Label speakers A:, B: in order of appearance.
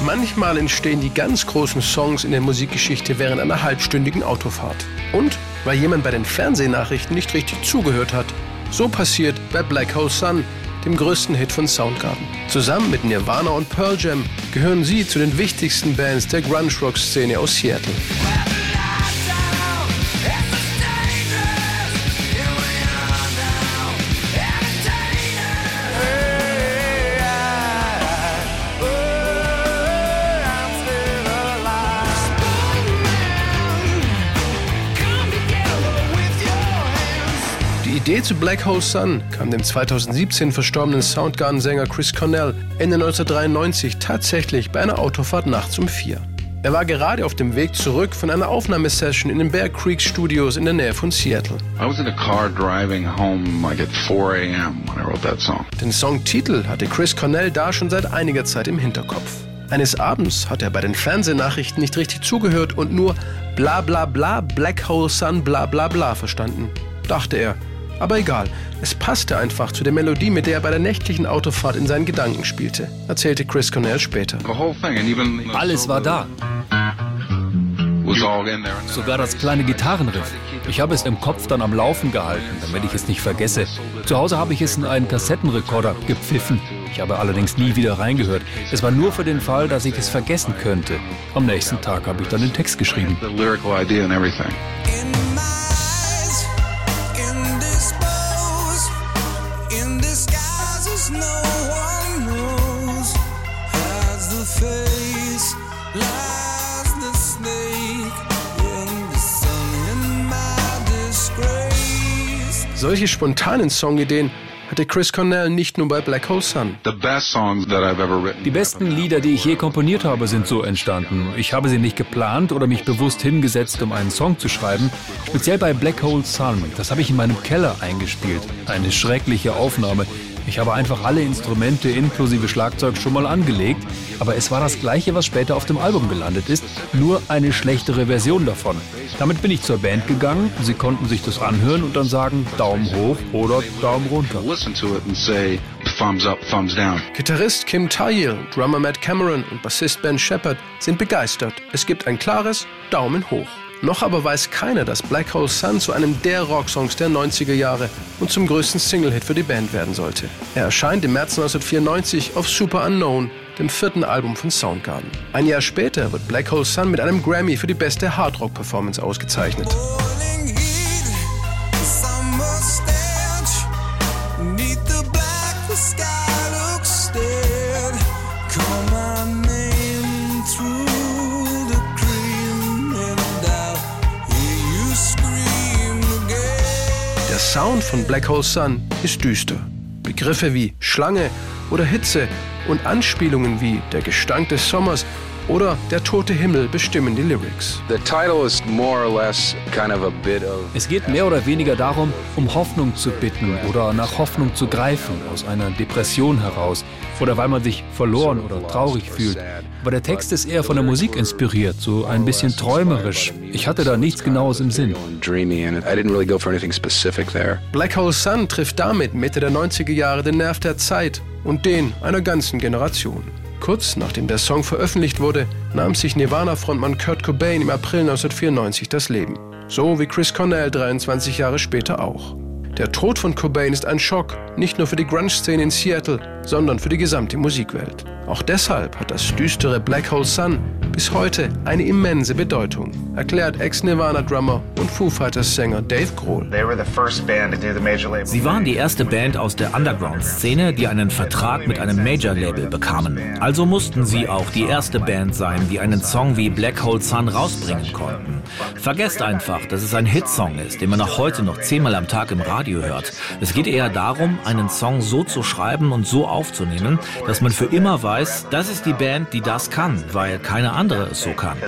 A: Manchmal entstehen die ganz großen Songs in der Musikgeschichte während einer halbstündigen Autofahrt. Und weil jemand bei den Fernsehnachrichten nicht richtig zugehört hat. So passiert bei Black Hole Sun, dem größten Hit von Soundgarden. Zusammen mit Nirvana und Pearl Jam gehören sie zu den wichtigsten Bands der Grunge-Rock-Szene aus Seattle. Idee zu Black Hole Sun kam dem 2017 verstorbenen Soundgarden-Sänger Chris Cornell Ende 1993 tatsächlich bei einer Autofahrt nachts um vier. Er war gerade auf dem Weg zurück von einer Aufnahmesession in den Bear Creek Studios in der Nähe von Seattle. Den Songtitel hatte Chris Cornell da schon seit einiger Zeit im Hinterkopf. Eines Abends hat er bei den Fernsehnachrichten nicht richtig zugehört und nur bla bla bla Black Hole Sun bla bla bla verstanden. Dachte er, aber egal, es passte einfach zu der Melodie, mit der er bei der nächtlichen Autofahrt in seinen Gedanken spielte, erzählte Chris Cornell später.
B: Alles war da. Sogar das kleine Gitarrenriff. Ich habe es im Kopf dann am Laufen gehalten, damit ich es nicht vergesse. Zu Hause habe ich es in einen Kassettenrekorder gepfiffen. Ich habe allerdings nie wieder reingehört. Es war nur für den Fall, dass ich es vergessen könnte. Am nächsten Tag habe ich dann den Text geschrieben.
A: Solche spontanen Songideen hatte Chris Cornell nicht nur bei Black Hole Sun.
B: Die besten Lieder, die ich je komponiert habe, sind so entstanden. Ich habe sie nicht geplant oder mich bewusst hingesetzt, um einen Song zu schreiben. Speziell bei Black Hole Sun. Das habe ich in meinem Keller eingespielt. Eine schreckliche Aufnahme. Ich habe einfach alle Instrumente inklusive Schlagzeug schon mal angelegt, aber es war das gleiche, was später auf dem Album gelandet ist, nur eine schlechtere Version davon. Damit bin ich zur Band gegangen, sie konnten sich das anhören und dann sagen Daumen hoch oder Daumen runter.
A: Gitarrist Kim Tayil, Drummer Matt Cameron und Bassist Ben Shepard sind begeistert. Es gibt ein klares Daumen hoch. Noch aber weiß keiner, dass Black Hole Sun zu einem der Rocksongs der 90er Jahre und zum größten Single-Hit für die Band werden sollte. Er erscheint im März 1994 auf Super Unknown, dem vierten Album von Soundgarden. Ein Jahr später wird Black Hole Sun mit einem Grammy für die beste Hardrock-Performance ausgezeichnet. Sound von Black Hole Sun ist düster. Begriffe wie Schlange oder Hitze und Anspielungen wie der Gestank des Sommers oder Der tote Himmel bestimmen die Lyrics.
B: Es geht mehr oder weniger darum, um Hoffnung zu bitten oder nach Hoffnung zu greifen aus einer Depression heraus oder weil man sich verloren oder traurig fühlt. Aber der Text ist eher von der Musik inspiriert, so ein bisschen träumerisch. Ich hatte da nichts Genaues im Sinn.
A: Black Hole Sun trifft damit Mitte der 90er Jahre den Nerv der Zeit und den einer ganzen Generation. Kurz nachdem der Song veröffentlicht wurde, nahm sich Nirvana-Frontmann Kurt Cobain im April 1994 das Leben. So wie Chris Cornell 23 Jahre später auch. Der Tod von Cobain ist ein Schock, nicht nur für die Grunge-Szene in Seattle, sondern für die gesamte Musikwelt. Auch deshalb hat das düstere Black Hole Sun bis heute eine immense Bedeutung, erklärt Ex-Nirvana-Drummer und Foo Fighters-Sänger Dave Grohl.
C: Sie waren die erste Band aus der Underground-Szene, die einen Vertrag mit einem Major-Label bekamen. Also mussten sie auch die erste Band sein, die einen Song wie Black Hole Sun rausbringen konnten. Vergesst einfach, dass es ein Hitsong ist, den man auch heute noch zehnmal am Tag im Radio hört. Es geht eher darum, einen Song so zu schreiben und so aufzunehmen, dass man für immer weiß, das ist die Band, die das kann, weil keine andere es so kann.